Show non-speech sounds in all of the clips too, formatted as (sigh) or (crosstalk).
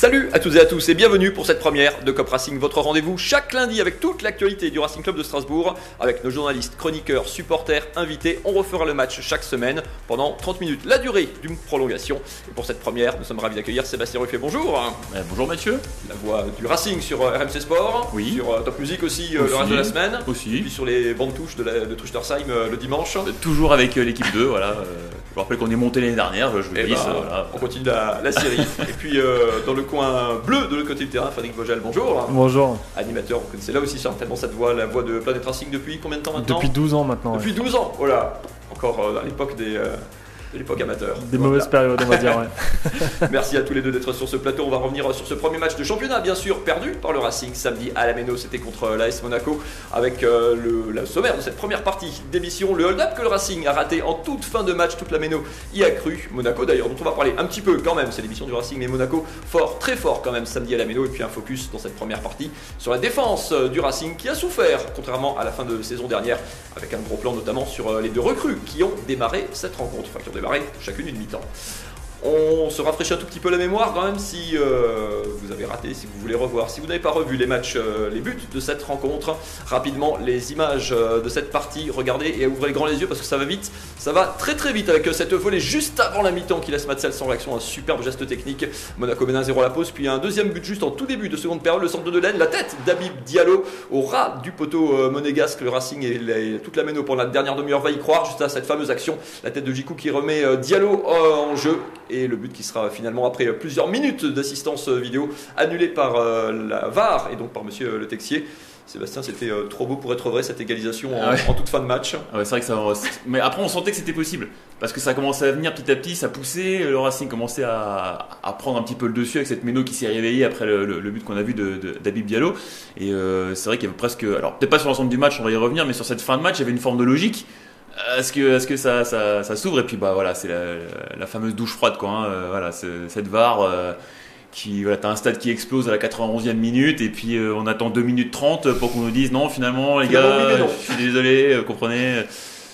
Salut à toutes et à tous et bienvenue pour cette première de Cop Racing, votre rendez-vous chaque lundi avec toute l'actualité du Racing Club de Strasbourg, avec nos journalistes, chroniqueurs, supporters, invités. On refera le match chaque semaine pendant 30 minutes, la durée d'une prolongation. Et pour cette première, nous sommes ravis d'accueillir Sébastien Ruffet. Bonjour. Euh, bonjour Mathieu. La voix du Racing sur euh, RMC Sport, oui. sur euh, Top Music aussi, le reste de la semaine, aussi. et puis sur les bandes touches de, la, de le dimanche. Toujours avec l'équipe 2, voilà. Je vous rappelle qu'on est monté l'année dernière, je vous Eh dis, ben, voilà. On continue la, la série. (laughs) et puis dans le coin bleu de l'autre côté du terrain, Frédéric Vogel, bonjour. Bonjour. Animateur, vous connaissez là aussi certainement cette voix, la voix de Planet Racing depuis combien de temps maintenant Depuis 12 ans maintenant. Depuis 12 ans, voilà. Encore euh, à l'époque des. euh, de l'époque amateur. Des Voilà. mauvaises périodes, on va dire. Ouais. (laughs) Merci à tous les deux d'être sur ce plateau. On va revenir sur ce premier match de championnat, bien sûr, perdu par le Racing samedi à la Méno. C'était contre l'AS Monaco avec euh, le, la sommaire de cette première partie d'émission. Le hold-up que le Racing a raté en toute fin de match. Toute la Méno y a cru. Monaco d'ailleurs, dont on va parler un petit peu quand même. C'est l'émission du Racing, mais Monaco fort, très fort quand même samedi à la Méno. Et puis un focus dans cette première partie sur la défense euh, du Racing qui a souffert, contrairement à la fin de saison dernière, avec un gros plan notamment sur euh, les deux recrues qui ont démarré cette rencontre. Enfin, démarré chacune une mi-temps. On se rafraîchit un tout petit peu la mémoire quand même si euh, vous avez raté, si vous voulez revoir, si vous n'avez pas revu les matchs, euh, les buts de cette rencontre. Rapidement, les images euh, de cette partie, regardez et ouvrez grand les yeux parce que ça va vite. Ça va très très vite avec cette volée juste avant la mi-temps qui laisse Matsel sans réaction. Un superbe geste technique. Monaco mène 1-0 à la pause, puis un deuxième but juste en tout début de seconde période. Le centre de Laine, la tête d'Abib Diallo au ras du poteau monégasque. Le Racing et toute la méno pour la dernière demi-heure va y croire juste à cette fameuse action. La tête de Jiku qui remet Diallo en jeu et le but qui sera finalement après euh, plusieurs minutes d'assistance euh, vidéo annulé par euh, la VAR et donc par monsieur euh, Le Texier. Sébastien, c'était euh, trop beau pour être vrai cette égalisation en, Ah ouais. en toute fin de match. Ah ouais, c'est vrai que ça. Mais après, on sentait que c'était possible. Parce que ça commençait à venir petit à petit, ça poussait. Le Racing commençait à, à prendre un petit peu le dessus avec cette méno qui s'est réveillée après le, le- le but qu'on a vu d'Habib Diallo. Et euh, c'est vrai qu'il y avait presque. Alors, peut-être pas sur l'ensemble du match, on va y revenir, mais sur cette fin de match, il y avait une forme de logique. Est-ce que, est-ce que ça, ça, ça s'ouvre Et puis, bah voilà, c'est la, la fameuse douche froide, quoi. hein. Euh, voilà, ce- cette VAR. euh, qui voilà, t'as un stade qui explose à la 91e minute et puis euh, on attend 2 minutes 30 pour qu'on nous dise non finalement les Finalement, gars oui, je suis désolé euh, comprenez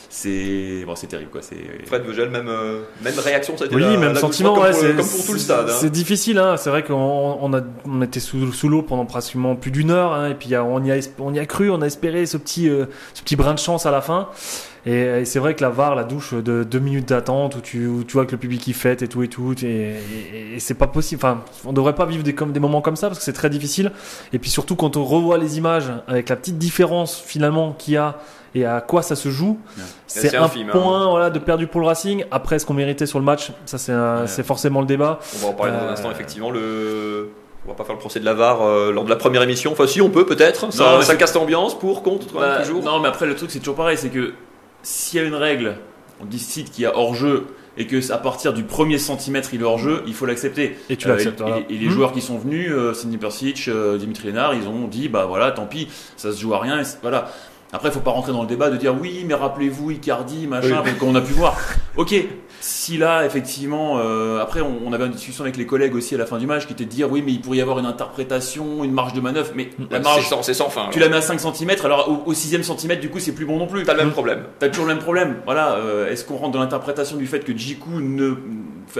c'est bon c'est terrible quoi c'est Fred Vogel, même, euh, même réaction, ça a été Oui, la- même la sentiment. douche ouais, comme, pour, comme pour tout le stade. hein. C'est difficile. Hein. C'est vrai qu'on on a, on était sous, sous l'eau pendant pratiquement plus d'une heure. Hein, et puis on y, a, on y a cru, on a espéré ce petit, euh, ce petit brin de chance à la fin. Et, et c'est vrai que la VAR, la douche de deux minutes d'attente où tu, où tu vois que le public y fête et tout et tout. Et, et- et c'est pas possible. Enfin, on devrait pas vivre des, comme, des moments comme ça parce que c'est très difficile. Et puis surtout quand on revoit les images avec la petite différence finalement qu'il y a et à quoi ça se joue, c'est c'est un infime, hein. point voilà, de perdu pour le Racing. Après, ce qu'on méritait sur le match, ça c'est un- Ouais. c'est forcément le débat. On va en parler dans un Euh, instant, effectivement. Le... On va pas faire le procès de la VAR euh, lors de la première émission. Enfin, si, on peut peut-être. Ça, casse l'ambiance pour, contre, Bah, toujours. non mais après le truc c'est toujours pareil c'est que s'il y a une règle on décide qu'il y a hors jeu et que à partir du premier centimètre il est hors jeu il faut l'accepter Et tu Euh, l'acceptes. et, et les Hmm. joueurs qui sont venus, euh, Sidney Persic, euh, Dimitri Lénard, ils ont dit bah voilà, tant pis, ça se joue à rien. et voilà. Après, il faut pas rentrer dans le débat de dire oui, mais rappelez-vous Icardi, machin, Oui. qu'on a pu voir. (laughs) Ok, si là effectivement, euh, après on, on avait une discussion avec les collègues aussi à la fin du match qui était de dire oui, mais il pourrait y avoir une interprétation, une marge de manœuvre, mais la marge, c'est sans fin. tu la mets à 5 cm, alors au, au 6 centimètre du coup c'est plus bon non plus. T'as le même problème. T'as toujours le même problème. Voilà, euh, est-ce qu'on rentre dans l'interprétation du fait que Jiku ne.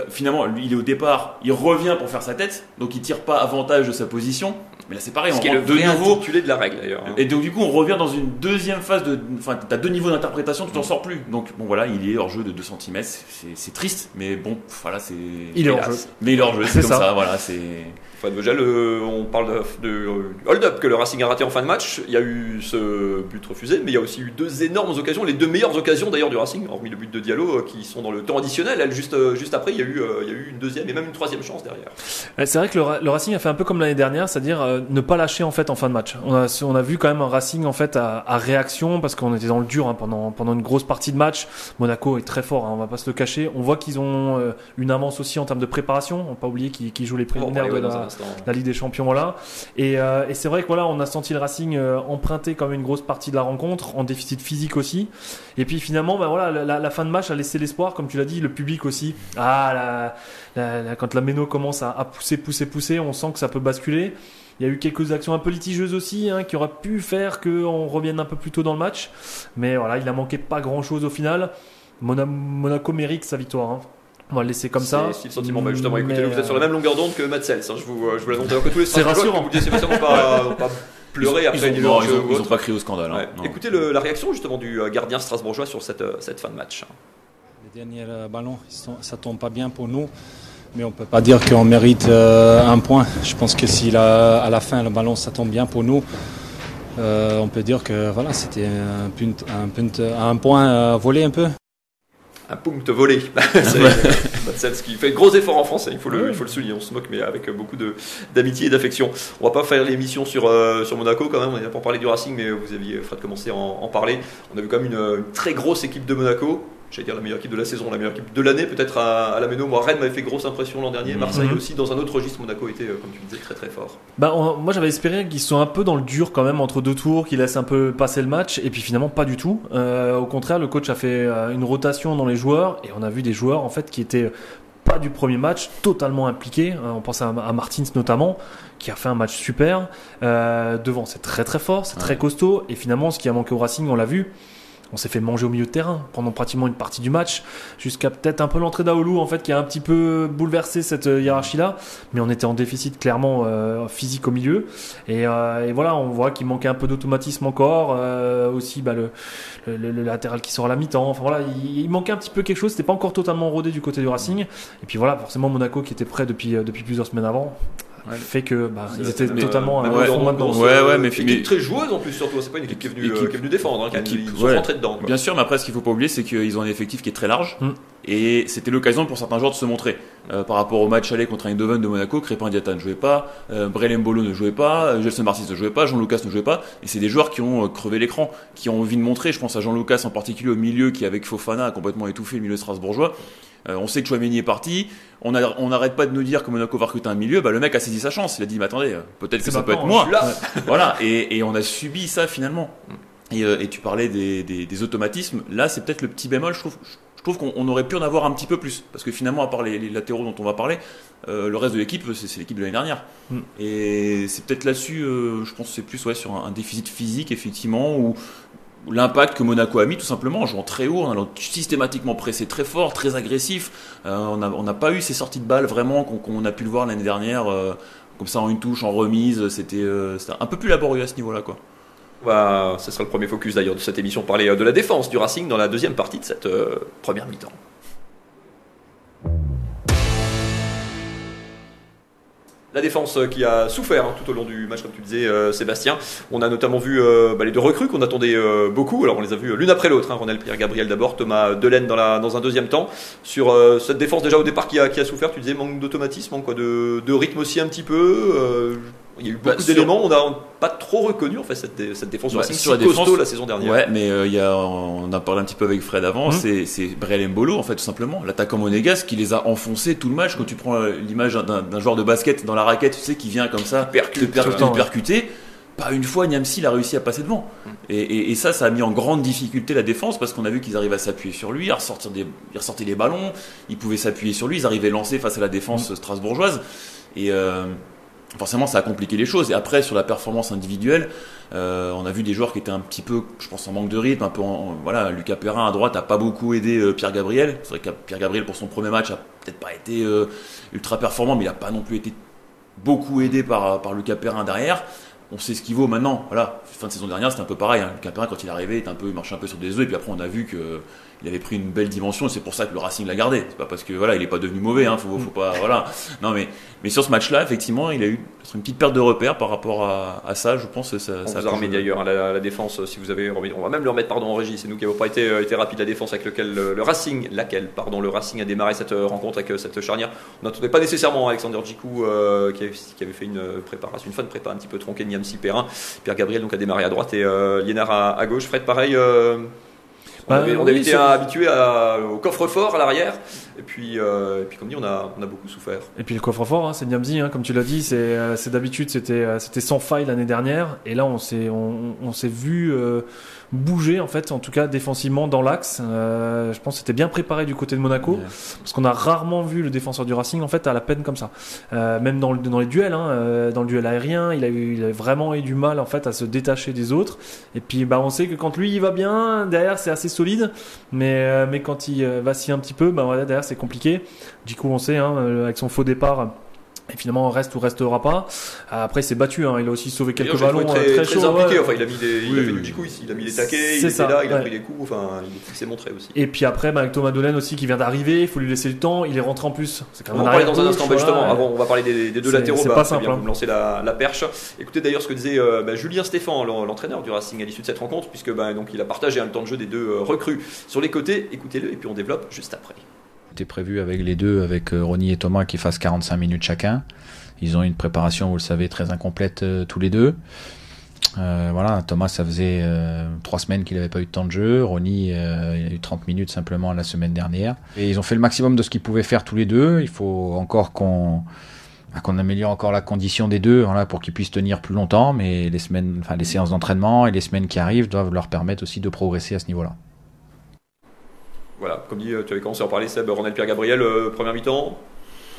Finalement, lui, il est au départ, il revient pour faire sa tête, donc il tire pas avantage de sa position. Mais là, c'est pareil, Ce on qui est le de vrai nouveau. intitulé de la règle, d'ailleurs. hein. Et donc, du coup, on revient dans une deuxième phase de. Enfin, t'as deux niveaux d'interprétation, tu t'en sors plus. Donc, bon, voilà, il est hors jeu de 2 cm, c'est c'est triste, mais bon, voilà, c'est. Il est hors jeu. Mais il est hors jeu, c'est C'est comme ça. ça, voilà, c'est. Fred Vogel, euh, on parle de, de hold-up que le Racing a raté en fin de match. Il y a eu ce but refusé, mais il y a aussi eu deux énormes occasions, les deux meilleures occasions d'ailleurs du Racing, hormis le but de Diallo, euh, qui sont dans le temps additionnel. Elle, juste, euh, juste après, il y, a eu, euh, il y a eu une deuxième et même une troisième chance derrière. Ouais, C'est vrai que le, Ra- le Racing a fait un peu comme l'année dernière, c'est-à-dire euh, ne pas lâcher en fait en fin de match. On a, on a vu quand même un Racing en fait à, à réaction parce qu'on était dans le dur hein, pendant pendant une grosse partie de match. Monaco est très fort, hein, on va pas se le cacher. On voit qu'ils ont euh, une avance aussi en termes de préparation. On va pas oublier qu'ils jouent les préliminaires de ouais, la, Ligue des Champions là. Et, euh, et c'est vrai que voilà, on a senti le Racing euh, emprunter comme une grosse partie de la rencontre, en déficit physique aussi. Et puis finalement, voilà, la, la fin de match a laissé l'espoir, comme tu l'as dit, le public aussi. Ah, la, la- la- quand la méno commence à, à pousser, pousser, pousser, on sent que ça peut basculer. Il y a eu quelques actions un peu litigieuses aussi, hein, qui auraient pu faire qu'on revienne un peu plus tôt dans le match. Mais voilà, il a manqué pas grand chose au final. Mona- Monaco mérite sa victoire. hein. On va le laisser comme ça. C'est le sentiment. Bah, justement, écoutez, Mais, vous êtes sur la euh, même longueur d'onde que Matt Sells. hein, je vous, euh, je vous l'annonce d'ailleurs que tous les C'est rassurant. Vous ne pas, pas, (laughs) pas pleurer ils, après ont, une non, urge ils ont- ou ils ont autre. pas crié au scandale. Ouais. Écoutez le- la réaction justement du euh, gardien strasbourgeois sur cette, euh, cette fin de match. Les derniers euh, sont- ça tombe pas bien pour nous. Mais on peut pas dire qu'on mérite euh, un point. Je pense que si la- à la fin le ballon ça tombe bien pour nous, euh, on peut dire que voilà, c'était un, punt- un, punt- un point euh, volé un peu. Un punct volé. (laughs) (laughs) Qui fait gros efforts en français, il faut le, Ouais. il faut le souligner. On se moque, mais avec beaucoup d'amitié et d'affection. On va pas faire l'émission sur, euh, sur Monaco quand même. On est là pour parler du Racing, mais vous aviez, Fred, commencé à en, en parler. On a vu quand même une, une très grosse équipe de Monaco. J'allais dire la meilleure équipe de la saison, la meilleure équipe de l'année, peut-être à, à la Méno. Moi, Rennes m'avait fait grosse impression l'an dernier. Mhm. Marseille Mhm. aussi, dans un autre registre, Monaco était, euh, comme tu disais, très très fort. Bah, on- moi j'avais espéré qu'ils soient un peu dans le dur quand même entre deux tours, qu'ils laissent un peu passer le match, et puis finalement pas du tout. Euh, au contraire, le coach a fait euh, une rotation dans les joueurs, et on a vu des joueurs en fait qui étaient pas du premier match, totalement impliqués. Euh, on pense à, Martins notamment, qui a fait un match super. Euh, devant, c'est très très fort, c'est très costaud, et finalement ce qui a manqué au Racing, on l'a vu. On s'est fait manger au milieu de terrain pendant pratiquement une partie du match, jusqu'à peut-être un peu l'entrée d'Aoulou en fait qui a un petit peu bouleversé cette euh, hiérarchie-là. Mais on était en déficit clairement euh, physique au milieu. Et, euh, et voilà, on voit qu'il manquait un peu d'automatisme encore. euh, aussi, bah, le, latéral qui sort à la mi-temps. Enfin voilà, il, il manquait un petit peu quelque chose. C'était pas encore totalement rodé du côté du Racing. Et puis voilà, forcément Monaco qui était prêt depuis euh, depuis plusieurs semaines avant. Ouais. fait que bah, ils Euh, étaient mais, totalement euh, à fond ouais, maintenant. Ouais, ouais, mais- équipe mais- très joueuse en plus surtout. C'est pas une équipe qui est venue, euh, Équipe- qui est venue défendre. Hein, qui a- équipe, ils sont rentrés dedans. quoi. Bien sûr, mais après, ce qu'il faut pas oublier, c'est qu'ils ont un effectif qui est très large. Mm. Et c'était l'occasion pour certains joueurs de se montrer. Euh, par rapport au match aller contre Eindhoven de Monaco, Crépin Diata ne jouait pas, euh, Brelem Bolo ne jouait pas, euh, Gelson Martins ne jouait pas, Jean-Lucas ne jouait pas. Et c'est des joueurs qui ont euh, crevé l'écran, qui ont envie de montrer. Je pense à Jean-Lucas en particulier au milieu, qui avec Fofana a complètement étouffé le milieu strasbourgeois. Euh, on sait que Chouameni est parti. On n'arrête pas de nous dire que Monaco va recruter un milieu. Bah, le mec a saisi sa chance. Il a dit, mais attendez, euh, peut-être que ça peut être moi. Là. voilà, et, et on a subi ça finalement. Et, euh, et tu parlais des, des- des automatismes. Là, c'est peut-être le petit bémol. Je trouve, je trouve qu'on on aurait pu en avoir un petit peu plus. Parce que finalement, à part les, les latéraux dont on va parler, euh, le reste de l'équipe, c'est l'équipe de l'année dernière. Mm. Et c'est peut-être là-dessus, euh, je pense que c'est plus ouais, sur un, un déficit physique, effectivement, ou l'impact que Monaco a mis tout simplement en jouant très haut, en allant systématiquement presser très fort, très agressif. Euh, on n'a pas eu ces sorties de balles vraiment qu'on a pu le voir l'année dernière, euh, comme ça en une touche, en remise. C'était euh, c'était un peu plus laborieux à ce niveau-là. quoi. Ce sera le premier focus d'ailleurs de cette émission, parler de la défense du Racing dans la deuxième partie de cette première mi-temps. La défense euh, qui a souffert hein, tout au long du match, comme tu disais, euh, Sébastien. On a notamment vu euh, bah, les deux recrues qu'on attendait beaucoup. Alors, on les a vus l'une après l'autre. Hein. Pierre-Gabriel d'abord, Thomas Delaine dans, un deuxième temps. Sur cette défense, déjà au départ, qui a, souffert, tu disais manque d'automatisme, manque quoi, de rythme aussi un petit peu. Il y a eu beaucoup Bah, sur- d'éléments. On n'a pas trop reconnu en fait cette, dé- cette défense Racing sur si la costaud défense, la saison dernière. Ouais, mais euh, il y a, on a parlé un petit peu avec Fred avant, Mhm. c'est c'est Brel Mbolo en fait tout simplement, l'attaquant monégasque qui les a enfoncés tout le match. Quand tu prends euh, l'image d'un joueur de basket dans la raquette, tu sais, qui vient comme ça, Percute, te, ouais. percuter. Pas une fois, Niamsi il a réussi à passer devant. Et, et- et ça, ça a mis en grande difficulté la défense parce qu'on a vu qu'ils arrivaient à s'appuyer sur lui, à ressortir des, ils ressortaient les ballons, ils pouvaient s'appuyer sur lui, ils arrivaient lancés face à la défense strasbourgeoise. Et euh, forcément, ça a compliqué les choses. Et après, sur la performance individuelle, euh, on a vu des joueurs qui étaient un petit peu, je pense, en manque de rythme, un peu, en- voilà, Lucas Perrin à droite a pas beaucoup aidé euh, Pierre Gabriel. C'est vrai que Pierre Gabriel pour son premier match a peut-être pas été euh, ultra performant, mais il a pas non plus été beaucoup aidé par, par Lucas Perrin derrière. On sait ce qu'il vaut maintenant. Voilà, fin de saison dernière, c'était un peu pareil. Hein. Lucas Perrin, quand il est arrivé, il, un peu, il marchait un peu sur des œufs, et puis après, on a vu que il avait pris une belle dimension, et c'est pour ça que le Racing l'a gardé. C'est pas parce que voilà, il est pas devenu mauvais. Hein. Faut, faut pas, voilà. Non, mais, mais sur ce match-là, effectivement, il a eu une petite perte de repère par rapport à, à ça. Je pense que ça, On ça vous a remis d'ailleurs la, défense, si vous avez remis- on va même le remettre pardon en régie, c'est nous qui n'avons pas été, euh, été rapide la défense avec lequel le, le Racing, laquelle pardon le Racing a démarré cette euh, rencontre avec euh, cette charnière. On n'attendait pas nécessairement Alexander Djikou euh, qui, avait, qui avait fait une euh, préparation, une fin de prépa un petit peu tronquée Niamsi Perrin. Pierre Gabriel donc a démarré à droite et euh, Liénard à, à gauche. Fred pareil. euh, on Bah, avait, oui, été habitué au coffre-fort à l'arrière et puis, euh, et puis comme dit on a, on a beaucoup souffert. Et puis le coffre-fort, hein, c'est Niamzi, hein, comme tu l'as dit, c'est euh, d'habitude c'était euh, c'était sans faille l'année dernière, et là on s'est on, on s'est vu, bougé en fait, en tout cas défensivement dans l'axe. Euh, je pense que c'était bien préparé du côté de Monaco, parce qu'on a rarement vu le défenseur du Racing en fait à la peine comme ça. Euh, même dans, le- dans les duels, hein, euh, dans le duel aérien, il a, eu, il a vraiment eu du mal en fait à se détacher des autres. Et puis bah on sait que quand lui il va bien, derrière c'est assez solide, mais euh, mais quand il euh, vacille un petit peu, bah derrière c'est compliqué. Du coup on sait hein, euh, avec son faux départ. Et finalement, reste ou restera pas. Après, il s'est battu. Hein. Il a aussi sauvé quelques ballons euh, très, très, très chauds. impliqué. ouais. Enfin, il a mis des, il Oui, a fait oui. du jiku ici. Il a mis des taquets, il était ça, là, il a pris les coups. Enfin, il, s'est montré aussi. Et puis après, bah, avec Thomas Dolen aussi qui vient d'arriver, il faut lui laisser le temps. Il est rentré en plus. C'est quand On va parler dans un arrière-gauche, instant, voilà. justement. Avant, on va parler des, des deux latéraux. c'est Bah, pas simple, bien, hein. vous me lancez la, la perche. Écoutez d'ailleurs ce que disait euh, bah, Julien Stéphan, l'en- l'entraîneur du Racing à l'issue de cette rencontre, puisque bah, donc, il a partagé hein, le temps de jeu des deux euh, recrues sur les côtés. Écoutez-le et puis on développe juste après. C'était prévu avec les deux, avec euh, Ronny et Thomas, qui fassent 45 minutes chacun. Ils ont une préparation, vous le savez, très incomplète euh, tous les deux. Euh, voilà, Thomas, ça faisait trois semaines qu'il n'avait pas eu de temps de jeu. Ronny, euh, il a eu 30 minutes simplement la semaine dernière. Et ils ont fait le maximum de ce qu'ils pouvaient faire tous les deux. Il faut encore qu'on bah, qu'on améliore encore la condition des deux voilà, pour qu'ils puissent tenir plus longtemps. Mais les semaines, enfin les séances d'entraînement et les semaines qui arrivent doivent leur permettre aussi de progresser à ce niveau-là. Voilà, comme dit, euh, tu avais commencé à en parler, Seb, Ronald Pierre-Gabriel, euh, première mi-temps.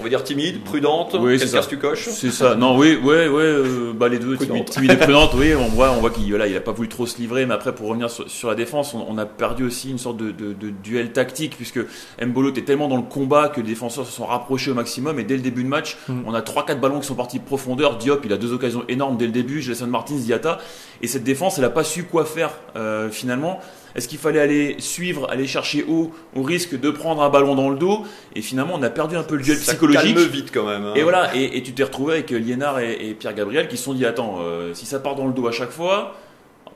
On va dire timide, prudente. Oui, Quelle ça. tu coches? C'est ça. Non, oui, ouais, ouais, euh, bah les deux, timide, et prudente, oui, on voit, on voit qu'il voilà, il a pas voulu trop se livrer, mais après pour revenir sur, sur la défense, on, on a perdu aussi une sorte de, de, de duel tactique puisque Mbolo était tellement dans le combat que les défenseurs se sont rapprochés au maximum et dès le début de match, Mm. on a trois quatre ballons qui sont partis de profondeur. Diop, il a deux occasions énormes dès le début, Gelson Martins, Diata, et cette défense, elle a pas su quoi faire euh, finalement. Est-ce qu'il fallait aller suivre, aller chercher haut au risque de prendre un ballon dans le dos Et finalement, on a perdu un peu le duel Ça psychologique. calme vite quand même. hein. Et voilà, et, et tu t'es retrouvé avec euh, Liénard et, et Pierre Gabriel qui se sont dit attends, euh, si ça part dans le dos à chaque fois,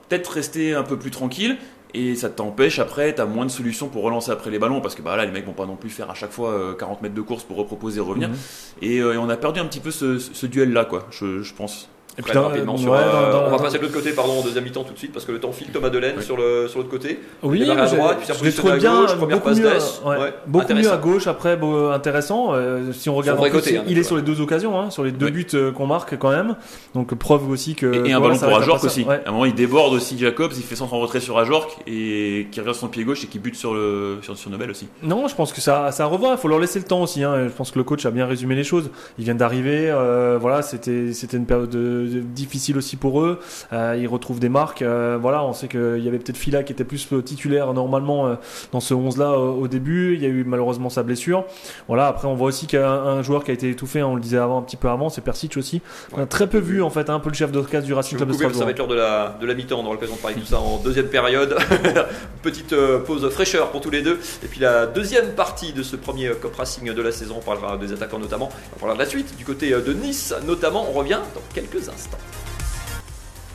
peut-être rester un peu plus tranquille. Et ça t'empêche après, t'as moins de solutions pour relancer après les ballons parce que bah là les mecs vont pas non plus faire à chaque fois euh, 40 mètres de course pour reproposer et revenir. Mhm. Et, euh, et on a perdu un petit peu ce, ce duel là quoi, je, je pense. Et dans- rapidement sur, dans- euh, dans- on va passer de l'autre côté pardon en deuxième mi-temps tout de suite parce que le temps file Thomas Delaine Oui. sur le sur l'autre côté. Oui, à droite, puis ça je l'ai positionne trouvé à bien, gauche, première beaucoup passe mieux, d'Est. ouais, Ouais, beaucoup mieux intéressant. à gauche. Après, bon, intéressant. euh, si on regarde, plus, côté, hein, il est ouais. sur les deux occasions, hein, sur les deux buts euh, qu'on marque quand même. Donc preuve aussi que Et, et un voilà, ballon pour Ajorc aussi. Ouais. À un moment il déborde aussi Jacobs, il fait centre en retrait sur Ajorc et qui revient sur son pied gauche et qui bute sur le sur, sur Nobel aussi. Non, je pense que ça, ça revoit. Il faut leur laisser le temps aussi. Hein. Je pense que le coach a bien résumé les choses. Ils viennent d'arriver. euh, voilà, c'était c'était une période de- de- difficile aussi pour eux. Euh, ils retrouvent des marques. euh, voilà, on sait qu'il y avait peut-être Fila qui était plus euh, titulaire normalement euh, dans ce 11 là au, début. Il y a eu malheureusement sa blessure. Voilà. Après, on voit aussi qu'il y a un, un joueur qui a été étouffé. hein, on le disait avant, un petit peu avant, c'est Persic aussi. On a très peu vu en fait, hein, un peu le chef d'orchestre du Racing Club de couper, ça va Strasbourg. être l'heure de la, de la mi-temps, on aura l'occasion de parler de tout ça en deuxième période. (laughs) Petite euh, pause fraîcheur pour tous les deux. Et puis la deuxième partie de ce premier euh, Cop Racing de la saison, on parlera des attaquants notamment, on parlera de la suite, du côté euh, de Nice notamment, on revient dans quelques instants. ますと。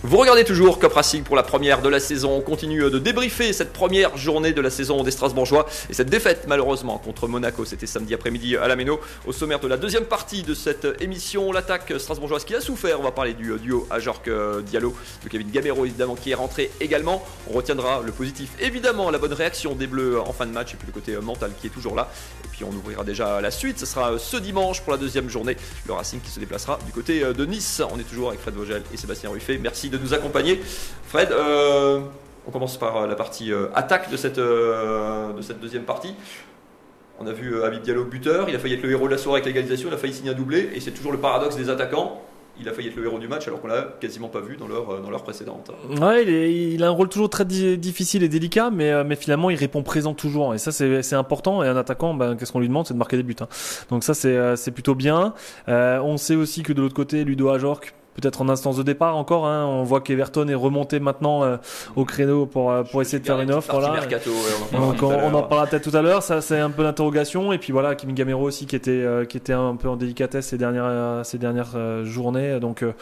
Vous regardez toujours Cop Racing pour la première de la saison. On continue de débriefer cette première journée de la saison des Strasbourgeois et cette défaite malheureusement contre Monaco. C'était samedi après-midi à la Méno. Au sommaire de la deuxième partie de cette émission, l'attaque strasbourgeoise qui a souffert. On va parler du duo Ajorc euh, Diallo, de Kevin Gamero évidemment qui est rentré également. On retiendra le positif évidemment, la bonne réaction des Bleus en fin de match et puis le côté euh, mental qui est toujours là. Et puis on ouvrira déjà la suite. Ce sera euh, ce dimanche pour la deuxième journée. Le Racing qui se déplacera du côté euh, de Nice. On est toujours avec Fred Vogel et Sébastien Ruffet. Merci de nous accompagner. Fred, euh, on commence par euh, la partie euh, attaque de cette, de cette deuxième partie. On a vu Habib Diallo buteur, il a failli être le héros de la soirée avec l'égalisation, il a failli signer un doublé, et c'est toujours le paradoxe des attaquants. Il a failli être le héros du match alors qu'on l'a quasiment pas vu dans leur, euh, dans leur précédente. Ouais, il, a un rôle toujours très di- difficile et délicat, mais, mais finalement il répond présent toujours. Et ça c'est important. Et un attaquant, ben, qu'est-ce qu'on lui demande, c'est de marquer des buts. hein. Donc ça c'est plutôt bien. On sait aussi que de l'autre côté, Ludo Ajorc, peut-être en instance de départ encore. Hein, on voit qu'Everton est remonté maintenant euh, au créneau pour euh, pour essayer de faire une offre. Voilà. mercato, ouais, on en parlera Donc on, en parlera peut-être tout à l'heure. Ça c'est un peu l'interrogation. Et puis voilà, Kim Gamero aussi qui était euh, qui était un peu en délicatesse ces dernières euh, ces dernières euh, journées. Donc euh,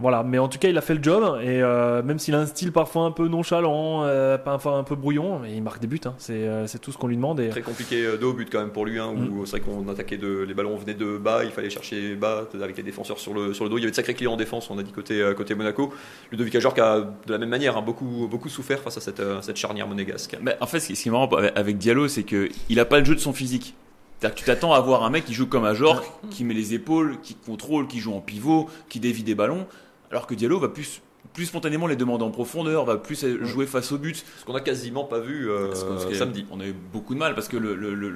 voilà, mais en tout cas, il a fait le job et euh, même s'il a un style parfois un peu nonchalant, euh, parfois un peu brouillon, mais il marque des buts. Hein. C'est euh, c'est tout ce qu'on lui demande. Et... Très compliqué euh, de haut but quand même pour lui, hein, Mm. où c'est vrai qu'on attaquait de, les ballons venaient de bas, il fallait chercher bas avec les défenseurs sur le, sur le dos. Il y avait de sacrés clients en défense, on a dit côté, côté Monaco. Ludovic Ajorc a de la même manière hein, beaucoup, beaucoup souffert face à cette, euh, cette charnière monégasque. Mais en fait, ce qui est marrant avec- Diallo, c'est que il a pas le jeu de son physique. C'est-à-dire que tu t'attends à voir un mec qui joue comme un Jork, qui met les épaules, qui contrôle, qui joue en pivot, qui dévie des ballons, alors que Diallo va plus plus spontanément les demander en profondeur, va plus jouer face au but. Ce qu'on a quasiment pas vu euh, samedi. On a eu beaucoup de mal parce que le, le,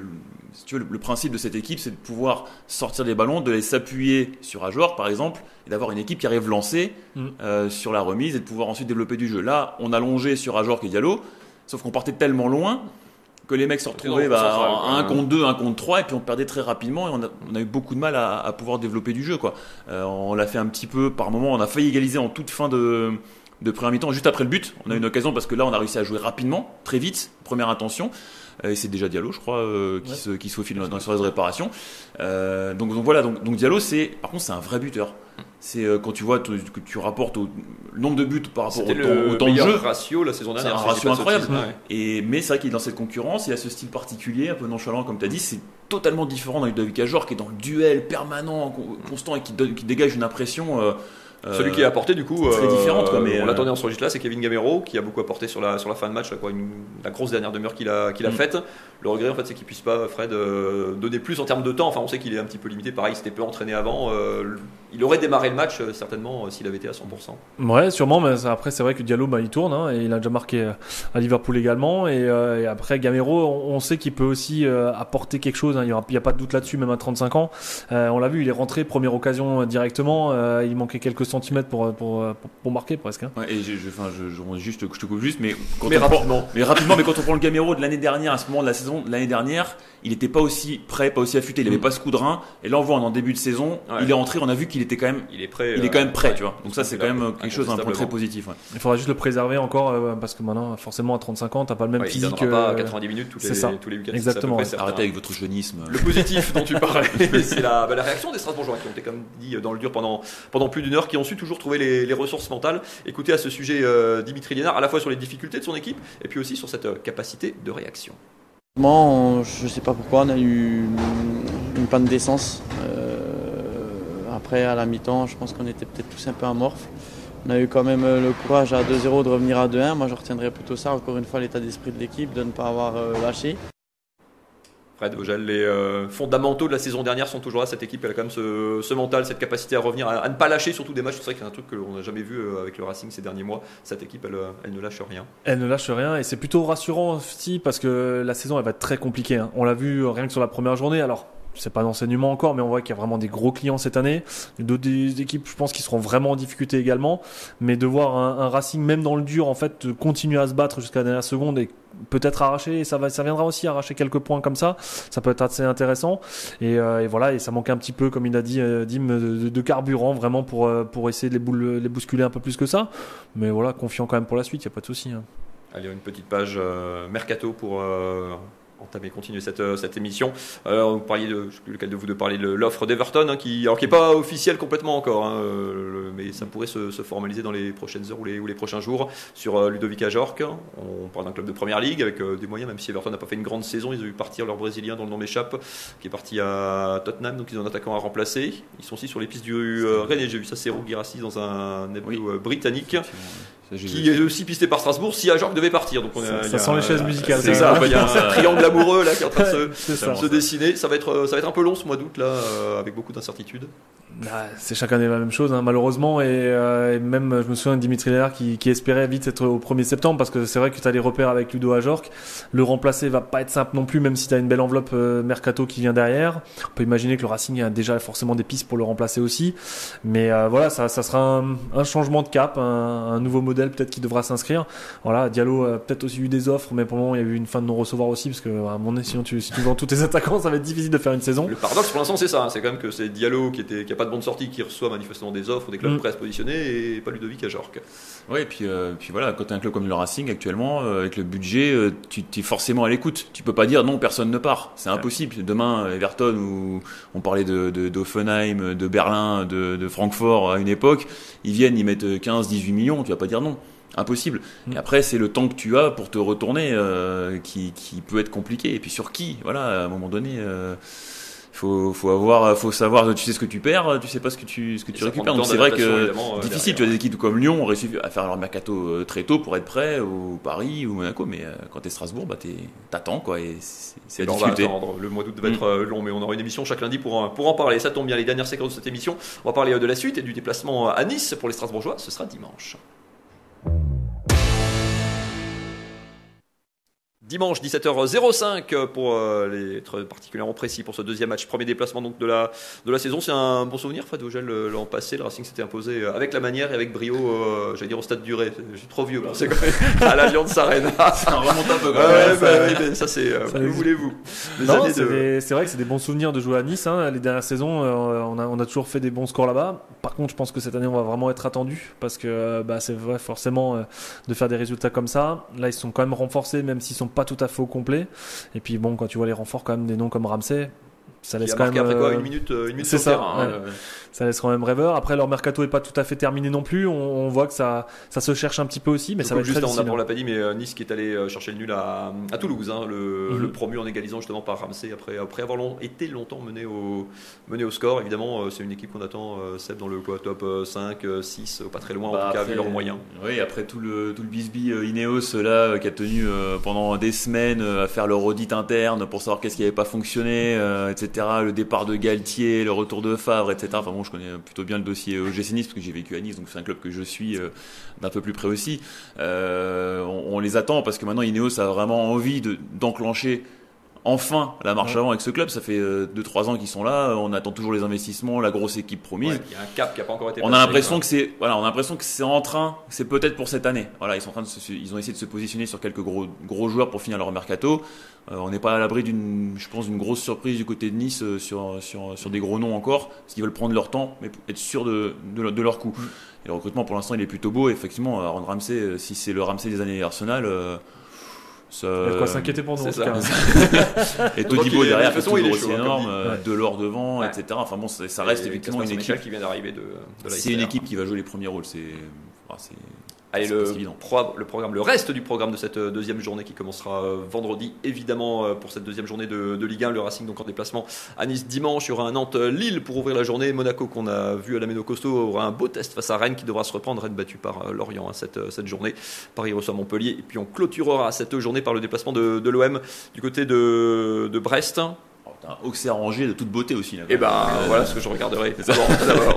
tu veux, le, principe de cette équipe, c'est de pouvoir sortir des ballons, de les s'appuyer sur un joueur, par exemple, et d'avoir une équipe qui arrive lancée mm. euh, sur la remise et de pouvoir ensuite développer du jeu. Là, on a longé sur un joueur qui est Diallo, sauf qu'on partait tellement loin que les mecs se retrouvaient bah, un contre 2, un contre 3, et puis on perdait très rapidement, et on a, on a eu beaucoup de mal à, à pouvoir développer du jeu. Quoi. Euh, on l'a fait un petit peu par moment, on a failli égaliser en toute fin de, de première mi-temps, juste après le but. On a eu une occasion parce que là, on a réussi à jouer rapidement, très vite, première intention. Euh, et c'est déjà Diallo, je crois, euh, qui, se, qui se faufile dans, dans les réparations. Euh, donc, donc, voilà, donc, donc Diallo, c'est, par contre, c'est un vrai buteur. C'est quand tu vois que tu rapportes au nombre de buts par rapport au, le temps, temps de jeu. ratio la saison dernière. C'est un ratio incroyable. Et, mais c'est vrai qu'il est dans cette concurrence, il a ce style particulier, un peu nonchalant, comme tu as dit. C'est totalement différent d'un Ludovic Ajor qui est dans le duel permanent, constant et qui, donne, qui dégage une impression. Celui qui a apporté du coup, très différente, quoi, mais on l'attendait en ce registre là, c'est Kevin Gamero qui a beaucoup apporté sur la, sur la fin de match, quoi, une, la grosse dernière demeure qu'il a, qu'il a mm. faite. Le regret en fait c'est qu'il puisse pas Fred euh, donner plus en termes de temps. Enfin on sait qu'il est un petit peu limité. Pareil, il s'était peu entraîné avant. Euh, il aurait démarré le match euh, certainement s'il avait été à 100%. Ouais, sûrement. Mais après c'est vrai que Diallo bah, il tourne hein, et il a déjà marqué à Liverpool également. Et, après Gamero, on, sait qu'il peut aussi apporter quelque chose. Hein. il n'y a, pas de doute là-dessus, même à 35 ans. on l'a vu, il est rentré première occasion directement. il manquait quelques centimètres pour pour, pour, marquer presque. Hein. Ouais, et je, enfin, je, je, juste, je te coupe juste, mais, quand mais rapidement. mais rapidement, mais quand on prend le Gamero de l'année dernière à ce moment de la saison l'année dernière, il n'était pas aussi prêt, pas aussi affûté, il n'avait mm. pas ce coup de rein. Et là, on voit en début de saison, il est entré, on a vu qu'il était quand même, il est prêt, il est quand même prêt, tu vois. Donc ça, c'est quand même quelque chose, un point très positif. Il faudra juste le préserver encore euh, parce que maintenant, forcément, à 35 ans, t'as pas le même physique. Il pas 90 euh, minutes tous les, ça. tous les week-ends. Exactement. Arrêtez avec votre jeunisme. Le positif dont tu parlais, (laughs) c'est la, bah, la, réaction des Strasbourgeois qui ont été comme dit dans le dur pendant pendant plus d'une heure, qui ont su toujours trouver les, les ressources mentales. Écoutez à ce sujet euh, Dimitri Lénard, à la fois sur les difficultés de son équipe et puis aussi sur cette capacité de réaction. Je ne sais pas pourquoi, on a eu une panne d'essence. Euh, après, à la mi-temps, je pense qu'on était peut-être tous un peu amorphes. On a eu quand même le courage à 2-0 de revenir à 2-1. Moi, je retiendrai plutôt ça, encore une fois, l'état d'esprit de l'équipe, de ne pas avoir euh, lâché. Fred Vogel, les euh, fondamentaux de la saison dernière sont toujours là. Cette équipe, a quand même ce, mental, cette capacité à revenir, à, ne pas lâcher surtout des matchs. C'est vrai que c'est un truc qu'on n'a jamais vu euh, avec le Racing ces derniers mois. Cette équipe, elle, euh, elle, ne lâche rien. Elle ne lâche rien et c'est plutôt rassurant aussi parce que la saison, elle va être très compliquée. Hein. On l'a vu rien que sur la première journée. Alors, c'est pas d'enseignement encore, mais on voit qu'il y a vraiment des gros clients cette année. D'autres équipes, je pense, qui seront vraiment en difficulté également. Mais de voir un, Racing, même dans le dur, en fait, continuer à se battre jusqu'à la dernière seconde et peut-être arracher, ça, va, ça viendra aussi arracher quelques points comme ça. Ça peut être assez intéressant. Et, euh, voilà, et ça manque un petit peu, comme il a dit, euh, Dim, de, carburant vraiment pour, euh, pour essayer de les, bousculer un peu plus que ça. Mais voilà, confiant quand même pour la suite, il n'y a pas de souci. Hein. Allez, une petite page mercato pour entamer, continuer cette, euh, cette émission. Alors, vous parliez de, je sais plus lequel de vous de parler de l'offre d'Everton, hein, qui, alors qui n'est pas officielle complètement encore, hein, euh, mais ça pourrait se, se, formaliser dans les prochaines heures ou les, ou les prochains jours sur euh, Ludovic Ajorc. On parle d'un club de première ligue avec des moyens, même si Everton n'a pas fait une grande saison, ils ont eu partir leur Brésilien dont le nom m'échappe, qui est parti à Tottenham, donc ils ont un attaquant à remplacer. Ils sont aussi sur les pistes du Rennes, j'ai vu ça, c'est Girassi dans un hebdo britannique qui est aussi pisté par Strasbourg si Ajorc devait partir. Donc on ça, ça sent les chaises musicales. C'est ça, il y a un (laughs) triangle amoureux là qui est en train de se, (laughs) se dessiner. Ça va, être, ça va être un peu long ce mois d'août là, euh, avec beaucoup d'incertitudes. Bah, c'est chaque année la même chose, hein, malheureusement. Et, euh, et, même, je me souviens de Dimitri Lénard qui, qui, espérait vite être au 1er septembre parce que c'est vrai que tu as les repères avec Ludo Ajorc. Le remplacer va pas être simple non plus, même si tu as une belle enveloppe euh, mercato qui vient derrière. On peut imaginer que le Racing a déjà forcément des pistes pour le remplacer aussi. Mais euh, voilà, ça, ça sera un, un, changement de cap, un, un nouveau modèle peut-être qui devra s'inscrire. Voilà, Diallo a peut-être aussi eu des offres, mais pour le moment, il y a eu une fin de non-recevoir aussi parce que à mon avis, sinon tu, si tu vends tous tes attaquants, ça va être difficile de faire une saison. Le paradoxe pour l'instant, c'est ça. Hein. c'est quand même que c'est Diallo qui, était, qui a pas de bonne sortie qui reçoit manifestement des offres, des clubs mm. prêts à se positionner et pas Ludovic à Jorque. Oui, et puis, euh, puis voilà, quand tu as un club comme le Racing actuellement, euh, avec le budget, euh, tu es forcément à l'écoute. Tu peux pas dire non, personne ne part. C'est impossible. Demain, Everton, où on parlait de, d'Offenheim, de, Berlin, de, de, Francfort à une époque, ils viennent, ils mettent 15-18 millions, tu vas pas dire non. Impossible. Mm. Et après, c'est le temps que tu as pour te retourner qui, qui, peut être compliqué. Et puis sur qui Voilà, à un moment donné faut, faut avoir, faut savoir, tu sais ce que tu perds, tu sais pas ce que tu, ce que tu récupères. Donc c'est vrai que euh, difficile. Tu as des équipes comme Lyon ont réussi à faire leur mercato euh, très tôt pour être prêt, ou Paris ou Monaco, mais euh, quand t'es Strasbourg, bah t'attends quoi, et c'est discuter. Le mois d'août va être mm. long, mais on aura une émission chaque lundi pour pour en parler. Ça tombe bien, les dernières séquences de cette émission. On va parler de la suite et du déplacement à Nice pour les Strasbourgeois. Ce sera dimanche. thank you dimanche 17h05 pour euh, être particulièrement précis pour ce deuxième match, premier déplacement donc de la, de la saison. C'est un bon souvenir, Fred Vogel, le- l'an passé, le Racing s'était imposé euh, avec la manière et avec brio, euh, j'allais dire au stade duré. Je suis trop vieux, là, c'est (laughs) à l'Alliance Arena. Ça remonte un peu quand Ouais, même. bah ça c'est. euh, Ça que existe. voulez-vous c'est de- c'est vrai que c'est des bons souvenirs de jouer à Nice. hein. Les dernières saisons, euh, on, a, on a toujours fait des bons scores là-bas. Par contre, je pense que cette année, on va vraiment être attendu parce que euh, bah, c'est vrai forcément euh, de faire des résultats comme ça. Là, ils sont quand même renforcés, même s'ils sont pas tout à fait complet. Et puis bon, quand tu vois les renforts quand même des noms comme Ramsey, ça laisse quand même. après quoi euh, Une minute, euh, une minute le ça, terrain, hein, ouais. ça laisse quand même rêveur. Après, leur mercato est pas tout à fait terminé non plus. On, on voit que ça, ça se cherche un petit peu aussi, mais ça va être juste très on difficile. on l'a pas dit, mais euh, Nice qui est allé chercher le nul à, à Toulouse, hein, le, le promu en égalisant justement par Ramsey après, après avoir long- été longtemps mené au, mené au score. Évidemment, c'est une équipe qu'on attend, Seb, dans le quoi, top euh, 5, euh, 6, euh, pas très loin en Bah, tout cas, après, vu leurs moyens. Oui, après tout le, tout le bisbee Ineos là, qui a tenu pendant des semaines à faire leur audit interne pour savoir qu'est-ce qui n'avait pas fonctionné, euh, Le départ de Galtier, le retour de Favre, etc. Enfin bon, je connais plutôt bien le dossier OGC Nice parce que j'ai vécu à Nice, donc c'est un club que je suis euh, d'un peu plus près aussi. Euh, on, les attend parce que maintenant Ineos a vraiment envie de- d'enclencher enfin la marche Ouais. avant avec ce club. Ça fait 2-3 ans qu'ils sont là. On attend toujours les investissements, la grosse équipe promise. Ouais, Il y a un cap qui n'a pas encore été On a l'impression que c'est voilà, on a l'impression que c'est en train, c'est peut-être pour cette année. Voilà, ils sont en train de se- ils ont essayé de se positionner sur quelques gros gros joueurs pour finir leur mercato. Euh, on n'est pas à l'abri d'une, je pense, d'une grosse surprise du côté de Nice euh, sur sur sur des gros noms encore, parce qu'ils veulent prendre leur temps, mais être sûr de de, leur- de leur coup. Et le recrutement pour l'instant il est plutôt beau. Effectivement, Aaron Ramsey, euh, si c'est le Ramsey des années Arsenal. euh, ça, Il y a de quoi s'inquiéter pour nous. en c'est tout ça. cas. (laughs) et Todibo derrière, de façon, il est aussi hein, énorme, euh, dit. de l'or devant, Ouais. etc. Enfin bon, ça, ça reste Et effectivement une équipe. qui vient d'arriver de, de C'est une équipe qui va jouer les premiers rôles. C'est, enfin, c'est- Allez, le, pro- programme, le reste du programme de cette euh, deuxième journée qui commencera euh, vendredi, évidemment euh, pour cette deuxième journée de, de Ligue 1, le Racing donc en déplacement à Nice dimanche, il y aura un Nantes-Lille pour ouvrir la journée, Monaco qu'on a vu à la Méno Costo aura un beau test face à Rennes qui devra se reprendre, Rennes battu par Lorient hein, cette, cette journée, Paris reçoit Montpellier. Et puis on clôturera cette journée par le déplacement de, de l'OM du côté de, de Brest. Oh, t'as un Auxerre Angers de toute beauté aussi. Là, Et ben Euh, voilà ce que je regarderai. (laughs) Bon, d'abord,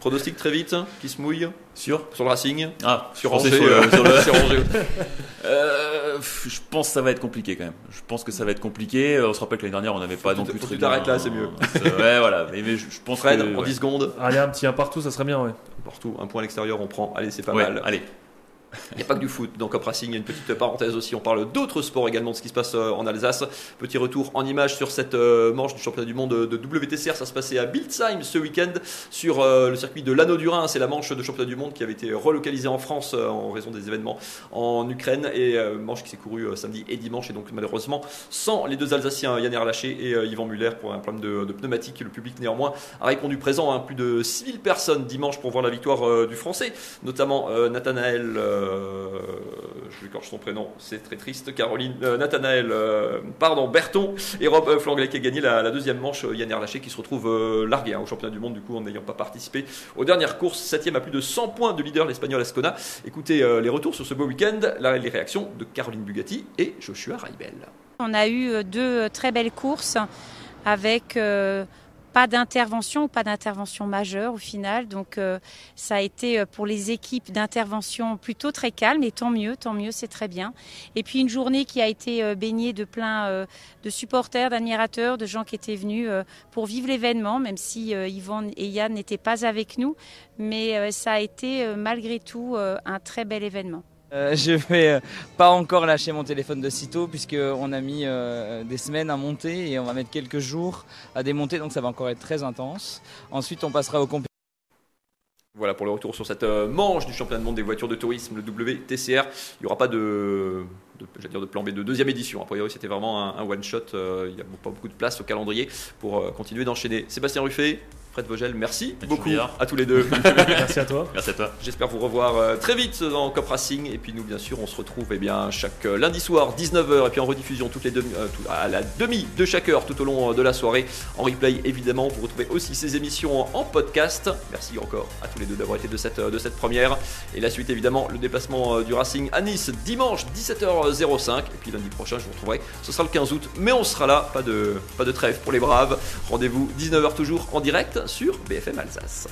pronostic très vite, qui se mouille Sûr sur le Racing, Ah, sur Angers, sur euh, sur le- (laughs) sur Angers. (laughs) Euh, je pense que ça va être compliqué quand même. Je pense que ça va être compliqué. Euh, On se rappelle que l'année dernière, on n'avait pas non plus très tu t'arrêtes bien, là, c'est mieux. euh, ouais, voilà. Mais, mais je, je pense Fred, que en ouais. 10 secondes. Allez, un petit un partout, ça serait bien, ouais. Partout, un point à l'extérieur, on prend. Allez, c'est pas Ouais, mal. Allez, Il n'y a pas que du foot dans Cop Racing, il y a une petite parenthèse aussi. On parle d'autres sports également, de ce qui se passe euh, en Alsace. Petit retour en image sur cette euh, manche du championnat du monde de WTCR. Ça se passait à Biltzheim ce week-end sur euh, le circuit de l'Anneau du Rhin. C'est la manche de championnat du monde qui avait été relocalisée en France en raison des événements en Ukraine. Et manche qui s'est courue samedi et dimanche. Et donc malheureusement, sans les deux Alsaciens, Yann Erlaché et Yvan Muller, pour un problème de, de pneumatique. Le public néanmoins a répondu présent. hein. plus de 6000 personnes dimanche pour voir la victoire du Français, notamment Nathanaël. Euh, je écorche son prénom, c'est très triste. Caroline, euh, Nathanaël, euh, pardon, Berton et Rob Flanglet qui a gagné la, deuxième manche. Yann Erlaché qui se retrouve largué hein, au championnat du monde du coup en n'ayant pas participé aux dernières courses. Septième à plus de 100 points de leader l'espagnol Ascona. Écoutez les retours sur ce beau week-end, les réactions de Caroline Bugatti et Joshua Raibel. On a eu deux très belles courses avec pas d'intervention, pas d'intervention majeure au final. Donc euh, ça a été euh, pour les équipes d'intervention plutôt très calme et tant mieux, tant mieux, c'est très bien. Et puis une journée qui a été euh, baignée de plein de supporters, d'admirateurs, de gens qui étaient venus pour vivre l'événement, même si Yvonne et Yann n'étaient pas avec nous. Mais ça a été malgré tout un très bel événement. Euh, je vais euh, pas encore lâcher mon téléphone de sitôt puisqu'on a mis euh, des semaines à monter et on va mettre quelques jours à démonter donc ça va encore être très intense. Ensuite on passera au compétitions. Voilà pour le retour sur cette euh, manche du championnat du monde des voitures de tourisme, le WTCR. Il n'y aura pas de, de, de plan B de deuxième édition. A priori, c'était vraiment un, un one-shot. Il n'y a pas beaucoup de place au calendrier pour continuer d'enchaîner. Sébastien Ruffet, Fred Vogel, merci Mathieu beaucoup à tous les deux. (laughs) Merci à toi. merci à toi. J'espère vous revoir euh, très vite dans Cop Racing. Et puis nous, bien sûr, on se retrouve eh bien, chaque euh, lundi soir, 19h, et puis en rediffusion toutes les demi, euh, tout- à la demi de chaque heure tout au long de la soirée. En replay, évidemment, vous retrouvez aussi ces émissions en podcast. Merci encore à tous les deux d'avoir été de cette, de cette première. Et la suite, évidemment, le déplacement du Racing à Nice, dimanche 17h05. Et puis lundi prochain, je vous retrouverai. Ce sera le 15 août, mais on sera là. Pas de, pas de trêve pour les braves. Rendez-vous 19h toujours en direct sur BFM Alsace.